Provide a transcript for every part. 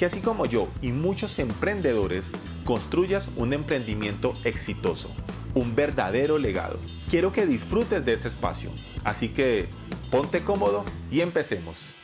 que así como yo y muchos emprendedores construyas un emprendimiento exitoso, un verdadero legado. Quiero que disfrutes de ese espacio, así que ponte cómodo y empecemos.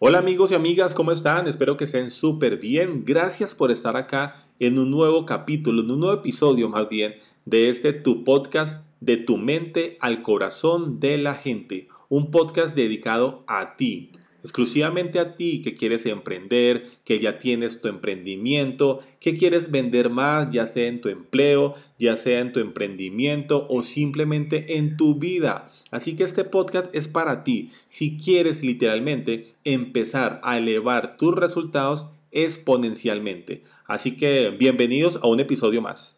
Hola amigos y amigas, ¿cómo están? Espero que estén súper bien. Gracias por estar acá en un nuevo capítulo, en un nuevo episodio más bien de este tu podcast de tu mente al corazón de la gente. Un podcast dedicado a ti, exclusivamente a ti que quieres emprender, que ya tienes tu emprendimiento, que quieres vender más, ya sea en tu empleo, ya sea en tu emprendimiento o simplemente en tu vida. Así que este podcast es para ti. Si quieres literalmente empezar a elevar tus resultados exponencialmente. Así que bienvenidos a un episodio más.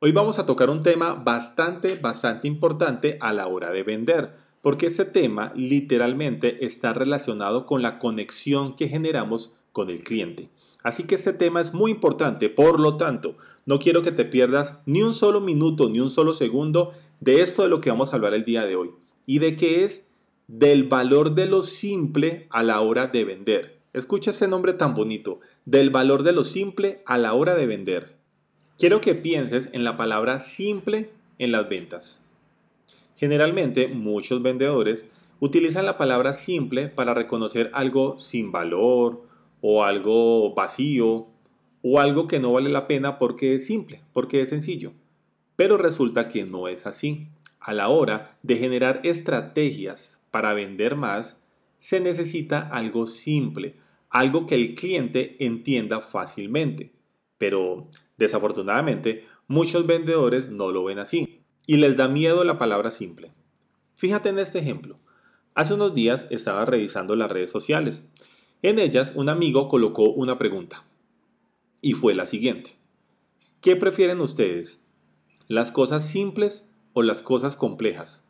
Hoy vamos a tocar un tema bastante, bastante importante a la hora de vender porque este tema literalmente está relacionado con la conexión que generamos con el cliente. Así que este tema es muy importante, por lo tanto, no quiero que te pierdas ni un solo minuto, ni un solo segundo de esto de lo que vamos a hablar el día de hoy. Y de qué es del valor de lo simple a la hora de vender. Escucha ese nombre tan bonito, del valor de lo simple a la hora de vender. Quiero que pienses en la palabra simple en las ventas. Generalmente muchos vendedores utilizan la palabra simple para reconocer algo sin valor o algo vacío o algo que no vale la pena porque es simple, porque es sencillo. Pero resulta que no es así. A la hora de generar estrategias para vender más, se necesita algo simple, algo que el cliente entienda fácilmente. Pero desafortunadamente muchos vendedores no lo ven así y les da miedo la palabra simple. Fíjate en este ejemplo. Hace unos días estaba revisando las redes sociales. En ellas un amigo colocó una pregunta y fue la siguiente. ¿Qué prefieren ustedes? ¿Las cosas simples o las cosas complejas?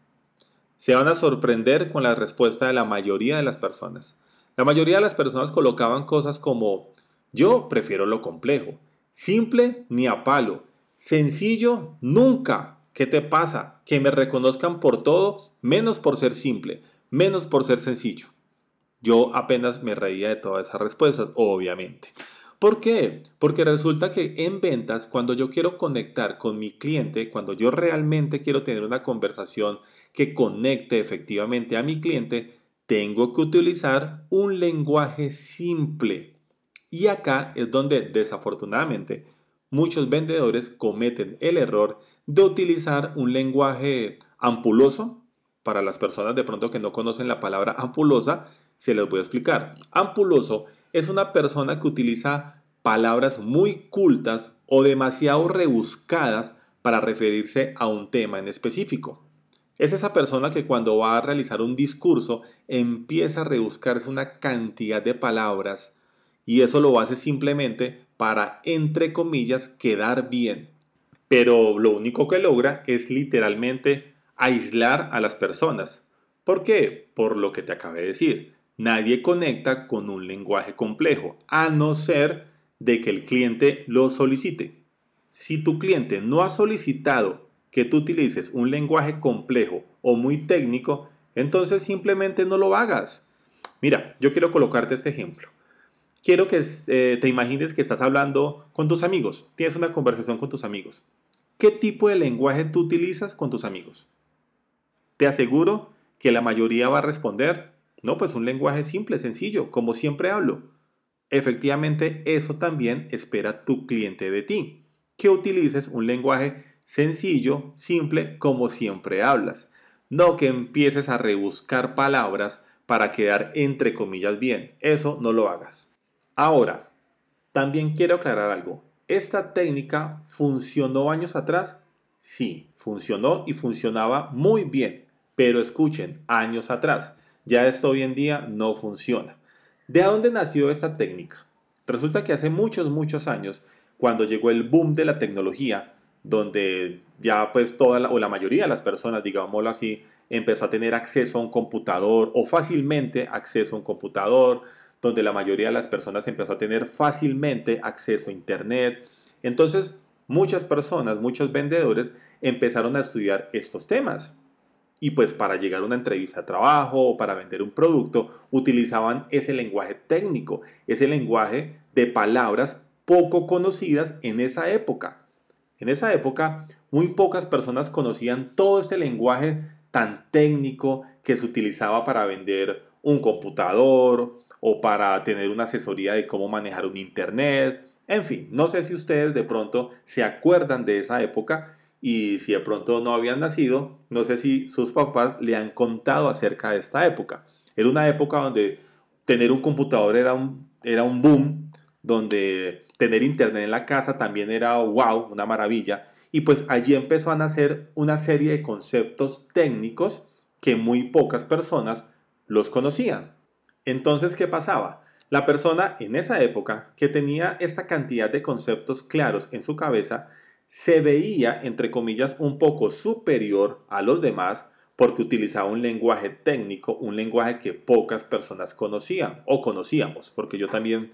Se van a sorprender con la respuesta de la mayoría de las personas. La mayoría de las personas colocaban cosas como yo prefiero lo complejo, simple ni a palo, sencillo nunca, ¿Qué te pasa? Que me reconozcan por todo, menos por ser simple, menos por ser sencillo. Yo apenas me reía de todas esas respuestas, obviamente. ¿Por qué? Porque resulta que en ventas, cuando yo quiero conectar con mi cliente, cuando yo realmente quiero tener una conversación que conecte efectivamente a mi cliente, tengo que utilizar un lenguaje simple. Y acá es donde desafortunadamente muchos vendedores cometen el error de utilizar un lenguaje ampuloso. Para las personas de pronto que no conocen la palabra ampulosa, se les voy a explicar. Ampuloso es una persona que utiliza palabras muy cultas o demasiado rebuscadas para referirse a un tema en específico. Es esa persona que cuando va a realizar un discurso empieza a rebuscarse una cantidad de palabras y eso lo hace simplemente para, entre comillas, quedar bien pero lo único que logra es literalmente aislar a las personas. ¿Por qué? Por lo que te acabé de decir. Nadie conecta con un lenguaje complejo, a no ser de que el cliente lo solicite. Si tu cliente no ha solicitado que tú utilices un lenguaje complejo o muy técnico, entonces simplemente no lo hagas. Mira, yo quiero colocarte este ejemplo. Quiero que eh, te imagines que estás hablando con tus amigos, tienes una conversación con tus amigos. ¿Qué tipo de lenguaje tú utilizas con tus amigos? Te aseguro que la mayoría va a responder, no, pues un lenguaje simple, sencillo, como siempre hablo. Efectivamente, eso también espera tu cliente de ti, que utilices un lenguaje sencillo, simple, como siempre hablas. No que empieces a rebuscar palabras para quedar entre comillas bien. Eso no lo hagas. Ahora, también quiero aclarar algo. ¿Esta técnica funcionó años atrás? Sí, funcionó y funcionaba muy bien. Pero escuchen, años atrás. Ya esto hoy en día no funciona. ¿De dónde nació esta técnica? Resulta que hace muchos, muchos años, cuando llegó el boom de la tecnología, donde ya pues toda la, o la mayoría de las personas, digámoslo así, empezó a tener acceso a un computador o fácilmente acceso a un computador, donde la mayoría de las personas empezó a tener fácilmente acceso a Internet. Entonces, muchas personas, muchos vendedores empezaron a estudiar estos temas. Y pues para llegar a una entrevista de trabajo o para vender un producto, utilizaban ese lenguaje técnico, ese lenguaje de palabras poco conocidas en esa época. En esa época, muy pocas personas conocían todo este lenguaje tan técnico que se utilizaba para vender un computador o para tener una asesoría de cómo manejar un internet. En fin, no sé si ustedes de pronto se acuerdan de esa época y si de pronto no habían nacido, no sé si sus papás le han contado acerca de esta época. Era una época donde tener un computador era un, era un boom, donde tener internet en la casa también era wow, una maravilla. Y pues allí empezó a nacer una serie de conceptos técnicos que muy pocas personas los conocían. Entonces, ¿qué pasaba? La persona en esa época que tenía esta cantidad de conceptos claros en su cabeza se veía, entre comillas, un poco superior a los demás porque utilizaba un lenguaje técnico, un lenguaje que pocas personas conocían o conocíamos, porque yo también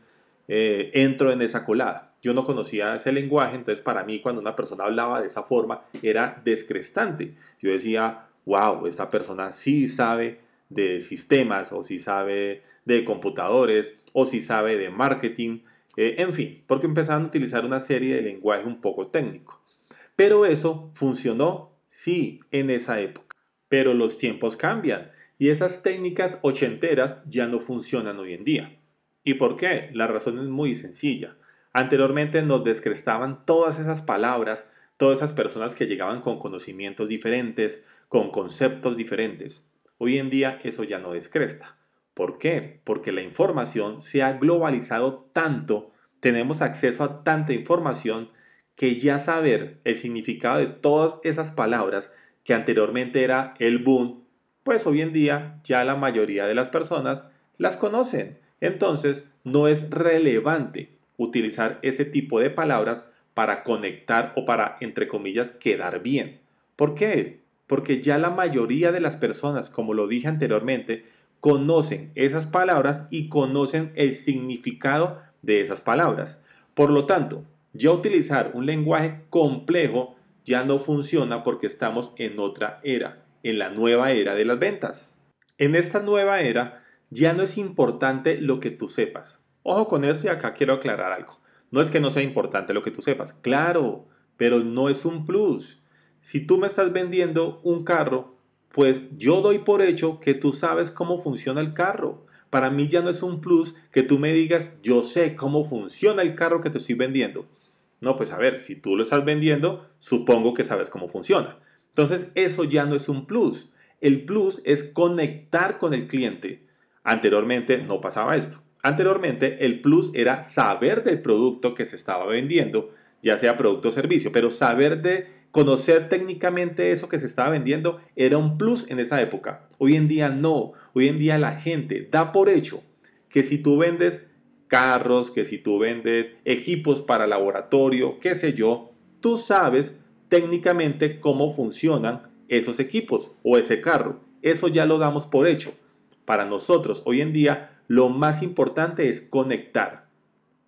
eh, entro en esa colada. Yo no conocía ese lenguaje, entonces para mí cuando una persona hablaba de esa forma era descrestante. Yo decía, wow, esta persona sí sabe de sistemas o sí sabe de computadores o sí sabe de marketing eh, en fin, porque empezaron a utilizar una serie de lenguaje un poco técnico. Pero eso funcionó, sí, en esa época. Pero los tiempos cambian y esas técnicas ochenteras ya no funcionan hoy en día. ¿Y por qué? La razón es muy sencilla. Anteriormente nos descrestaban todas esas palabras, todas esas personas que llegaban con conocimientos diferentes, con conceptos diferentes. Hoy en día eso ya no descresta. ¿Por qué? Porque la información se ha globalizado tanto, tenemos acceso a tanta información que ya saber el significado de todas esas palabras que anteriormente era el boom, pues hoy en día ya la mayoría de las personas las conocen. Entonces no es relevante utilizar ese tipo de palabras para conectar o para, entre comillas, quedar bien. ¿Por qué? Porque ya la mayoría de las personas, como lo dije anteriormente, conocen esas palabras y conocen el significado de esas palabras. Por lo tanto, ya utilizar un lenguaje complejo ya no funciona porque estamos en otra era, en la nueva era de las ventas. En esta nueva era ya no es importante lo que tú sepas. Ojo con esto y acá quiero aclarar algo. No es que no sea importante lo que tú sepas, claro, pero no es un plus. Si tú me estás vendiendo un carro, pues yo doy por hecho que tú sabes cómo funciona el carro. Para mí ya no es un plus que tú me digas, yo sé cómo funciona el carro que te estoy vendiendo. No, pues a ver, si tú lo estás vendiendo, supongo que sabes cómo funciona. Entonces, eso ya no es un plus. El plus es conectar con el cliente. Anteriormente no pasaba esto. Anteriormente el plus era saber del producto que se estaba vendiendo, ya sea producto o servicio, pero saber de conocer técnicamente eso que se estaba vendiendo era un plus en esa época. Hoy en día no. Hoy en día la gente da por hecho que si tú vendes carros, que si tú vendes equipos para laboratorio, qué sé yo, tú sabes técnicamente cómo funcionan esos equipos o ese carro. Eso ya lo damos por hecho. Para nosotros hoy en día lo más importante es conectar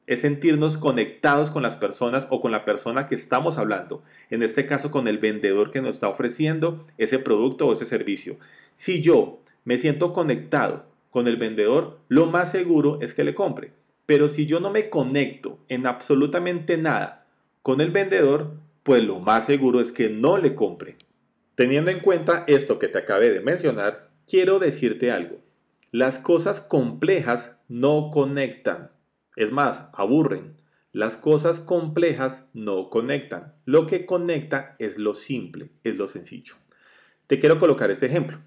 es sentirnos conectados con las personas o con la persona que estamos hablando. En este caso, con el vendedor que nos está ofreciendo ese producto o ese servicio. Si yo me siento conectado con el vendedor, lo más seguro es que le compre. Pero si yo no me conecto en absolutamente nada con el vendedor, pues lo más seguro es que no le compre. Teniendo en cuenta esto que te acabé de mencionar, quiero decirte algo. Las cosas complejas no conectan. Es más, aburren. Las cosas complejas no conectan. Lo que conecta es lo simple, es lo sencillo. Te quiero colocar este ejemplo.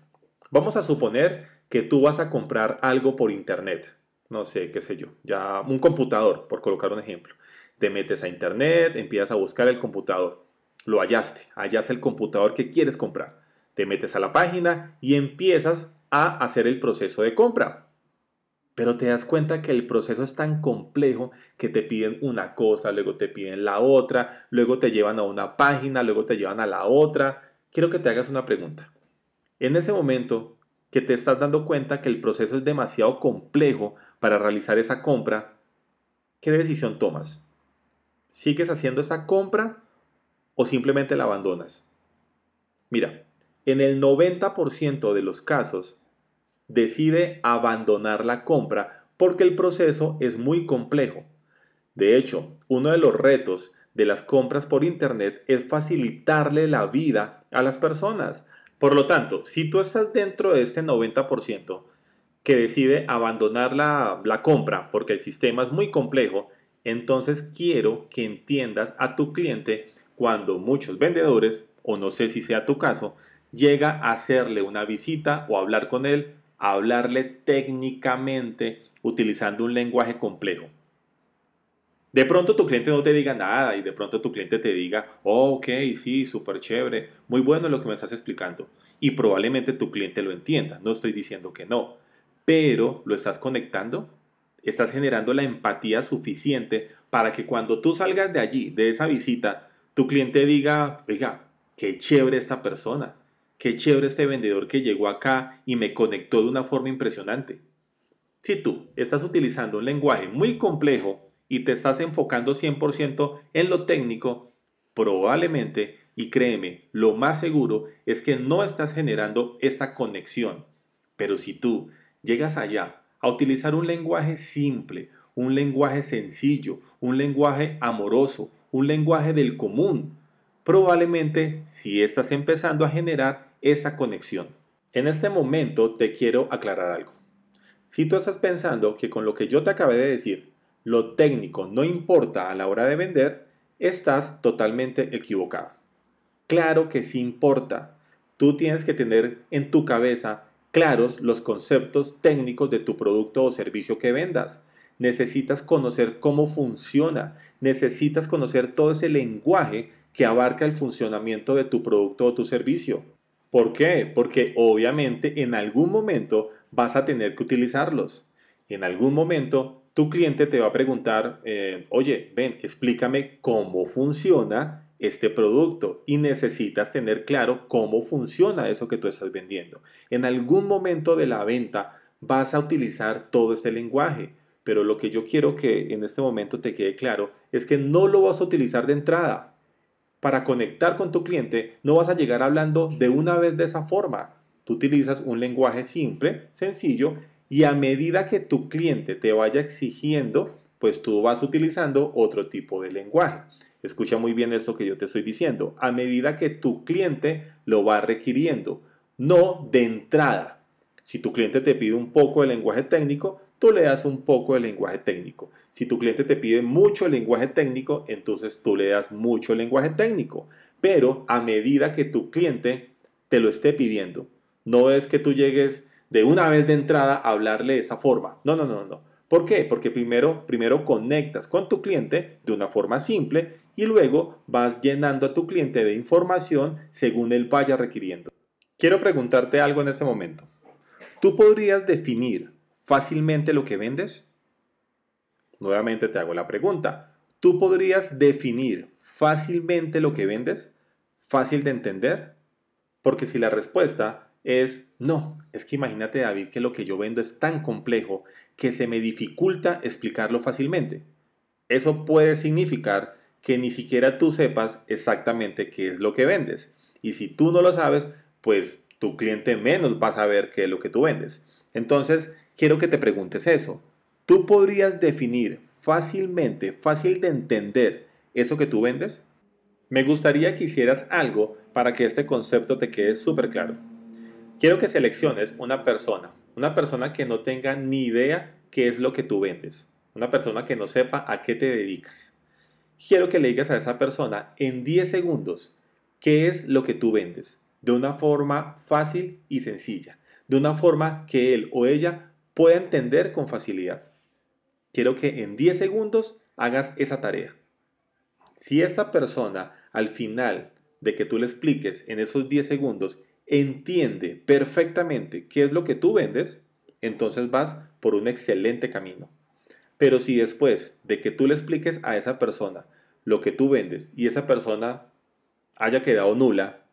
Vamos a suponer que tú vas a comprar algo por internet. No sé, qué sé yo, ya un computador, por colocar un ejemplo. Te metes a internet, empiezas a buscar el computador. Lo hallaste, hallaste el computador que quieres comprar. Te metes a la página y empiezas a hacer el proceso de compra. Pero te das cuenta que el proceso es tan complejo que te piden una cosa, luego te piden la otra, luego te llevan a una página, luego te llevan a la otra. Quiero que te hagas una pregunta. En ese momento que te estás dando cuenta que el proceso es demasiado complejo para realizar esa compra, ¿qué decisión tomas? ¿Sigues haciendo esa compra o simplemente la abandonas? Mira, en el 90% de los casos, decide abandonar la compra porque el proceso es muy complejo. De hecho, uno de los retos de las compras por Internet es facilitarle la vida a las personas. Por lo tanto, si tú estás dentro de este 90% que decide abandonar la, la compra porque el sistema es muy complejo, entonces quiero que entiendas a tu cliente cuando muchos vendedores, o no sé si sea tu caso, llega a hacerle una visita o hablar con él hablarle técnicamente utilizando un lenguaje complejo. De pronto tu cliente no te diga nada y de pronto tu cliente te diga, oh, ok, sí, súper chévere, muy bueno lo que me estás explicando. Y probablemente tu cliente lo entienda, no estoy diciendo que no, pero lo estás conectando, estás generando la empatía suficiente para que cuando tú salgas de allí, de esa visita, tu cliente diga, oiga, qué chévere esta persona, Qué chévere este vendedor que llegó acá y me conectó de una forma impresionante. Si tú estás utilizando un lenguaje muy complejo y te estás enfocando 100% en lo técnico, probablemente, y créeme, lo más seguro es que no estás generando esta conexión. Pero si tú llegas allá a utilizar un lenguaje simple, un lenguaje sencillo, un lenguaje amoroso, un lenguaje del común, probablemente si estás empezando a generar esa conexión. En este momento te quiero aclarar algo. Si tú estás pensando que con lo que yo te acabé de decir, lo técnico no importa a la hora de vender, estás totalmente equivocado. Claro que sí importa. Tú tienes que tener en tu cabeza claros los conceptos técnicos de tu producto o servicio que vendas. Necesitas conocer cómo funciona. Necesitas conocer todo ese lenguaje que abarca el funcionamiento de tu producto o tu servicio. ¿Por qué? Porque obviamente en algún momento vas a tener que utilizarlos. En algún momento tu cliente te va a preguntar, eh, oye, ven, explícame cómo funciona este producto y necesitas tener claro cómo funciona eso que tú estás vendiendo. En algún momento de la venta vas a utilizar todo este lenguaje, pero lo que yo quiero que en este momento te quede claro es que no lo vas a utilizar de entrada para conectar con tu cliente, no vas a llegar hablando de una vez de esa forma. Tú utilizas un lenguaje simple, sencillo, y a medida que tu cliente te vaya exigiendo, pues tú vas utilizando otro tipo de lenguaje. Escucha muy bien esto que yo te estoy diciendo. A medida que tu cliente lo va requiriendo, no de entrada. Si tu cliente te pide un poco de lenguaje técnico, tú le das un poco de lenguaje técnico. Si tu cliente te pide mucho lenguaje técnico, entonces tú le das mucho lenguaje técnico. Pero a medida que tu cliente te lo esté pidiendo, no es que tú llegues de una vez de entrada a hablarle de esa forma. No, no, no, no. ¿Por qué? Porque primero, primero conectas con tu cliente de una forma simple y luego vas llenando a tu cliente de información según él vaya requiriendo. Quiero preguntarte algo en este momento. Tú podrías definir fácilmente lo que vendes? Nuevamente te hago la pregunta. ¿Tú podrías definir fácilmente lo que vendes? ¿Fácil de entender? Porque si la respuesta es no, es que imagínate David que lo que yo vendo es tan complejo que se me dificulta explicarlo fácilmente. Eso puede significar que ni siquiera tú sepas exactamente qué es lo que vendes. Y si tú no lo sabes, pues tu cliente menos va a saber qué es lo que tú vendes. Entonces, quiero que te preguntes eso. ¿Tú podrías definir fácilmente, fácil de entender eso que tú vendes? Me gustaría que hicieras algo para que este concepto te quede súper claro. Quiero que selecciones una persona, una persona que no tenga ni idea qué es lo que tú vendes, una persona que no sepa a qué te dedicas. Quiero que le digas a esa persona en 10 segundos qué es lo que tú vendes, de una forma fácil y sencilla, de una forma que él o ella pueda entender con facilidad. Quiero que en 10 segundos hagas esa tarea. Si esta persona al final de que tú le expliques en esos 10 segundos entiende perfectamente qué es lo que tú vendes, entonces vas por un excelente camino. Pero si después de que tú le expliques a esa persona lo que tú vendes y esa persona haya quedado nula,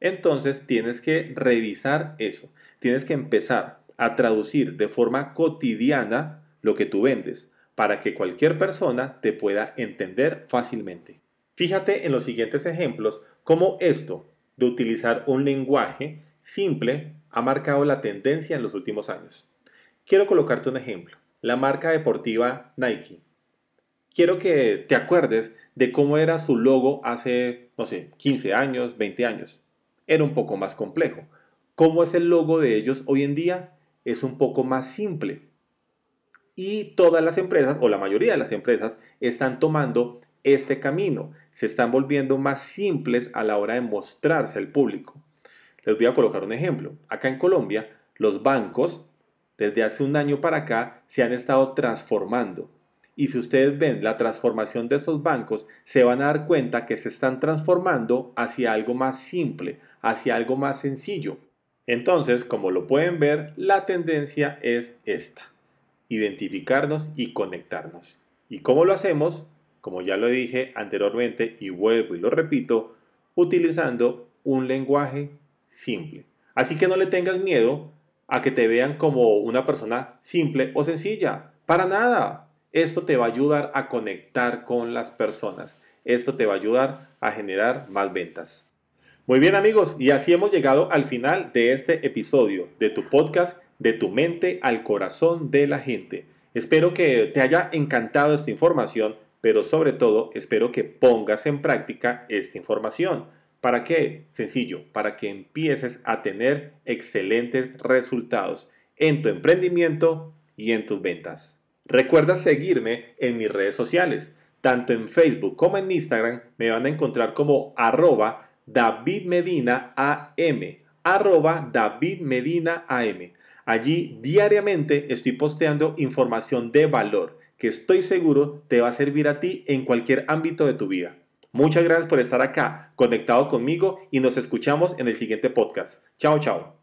entonces tienes que revisar eso. Tienes que empezar a traducir de forma cotidiana lo que tú vendes para que cualquier persona te pueda entender fácilmente. Fíjate en los siguientes ejemplos cómo esto de utilizar un lenguaje simple ha marcado la tendencia en los últimos años. Quiero colocarte un ejemplo. La marca deportiva Nike. Quiero que te acuerdes de cómo era su logo hace, no sé, 15 años, 20 años. Era un poco más complejo. ¿Cómo es el logo de ellos hoy en día? Es un poco más simple. Y todas las empresas, o la mayoría de las empresas, están tomando este camino. Se están volviendo más simples a la hora de mostrarse al público. Les voy a colocar un ejemplo. Acá en Colombia, los bancos, desde hace un año para acá, se han estado transformando. Y si ustedes ven la transformación de estos bancos, se van a dar cuenta que se están transformando hacia algo más simple, hacia algo más sencillo. Entonces, como lo pueden ver, la tendencia es esta. Identificarnos y conectarnos. ¿Y cómo lo hacemos? Como ya lo dije anteriormente y vuelvo y lo repito, utilizando un lenguaje simple. Así que no le tengas miedo a que te vean como una persona simple o sencilla. Para nada. Esto te va a ayudar a conectar con las personas. Esto te va a ayudar a generar más ventas. Muy bien amigos, y así hemos llegado al final de este episodio de tu podcast de tu mente al corazón de la gente. Espero que te haya encantado esta información, pero sobre todo espero que pongas en práctica esta información. ¿Para qué? Sencillo, para que empieces a tener excelentes resultados en tu emprendimiento y en tus ventas. Recuerda seguirme en mis redes sociales. Tanto en Facebook como en Instagram me van a encontrar como arroba David Medina AM. Arroba David Medina. Allí diariamente estoy posteando información de valor que estoy seguro te va a servir a ti en cualquier ámbito de tu vida. Muchas gracias por estar acá, conectado conmigo y nos escuchamos en el siguiente podcast. Chao, chao.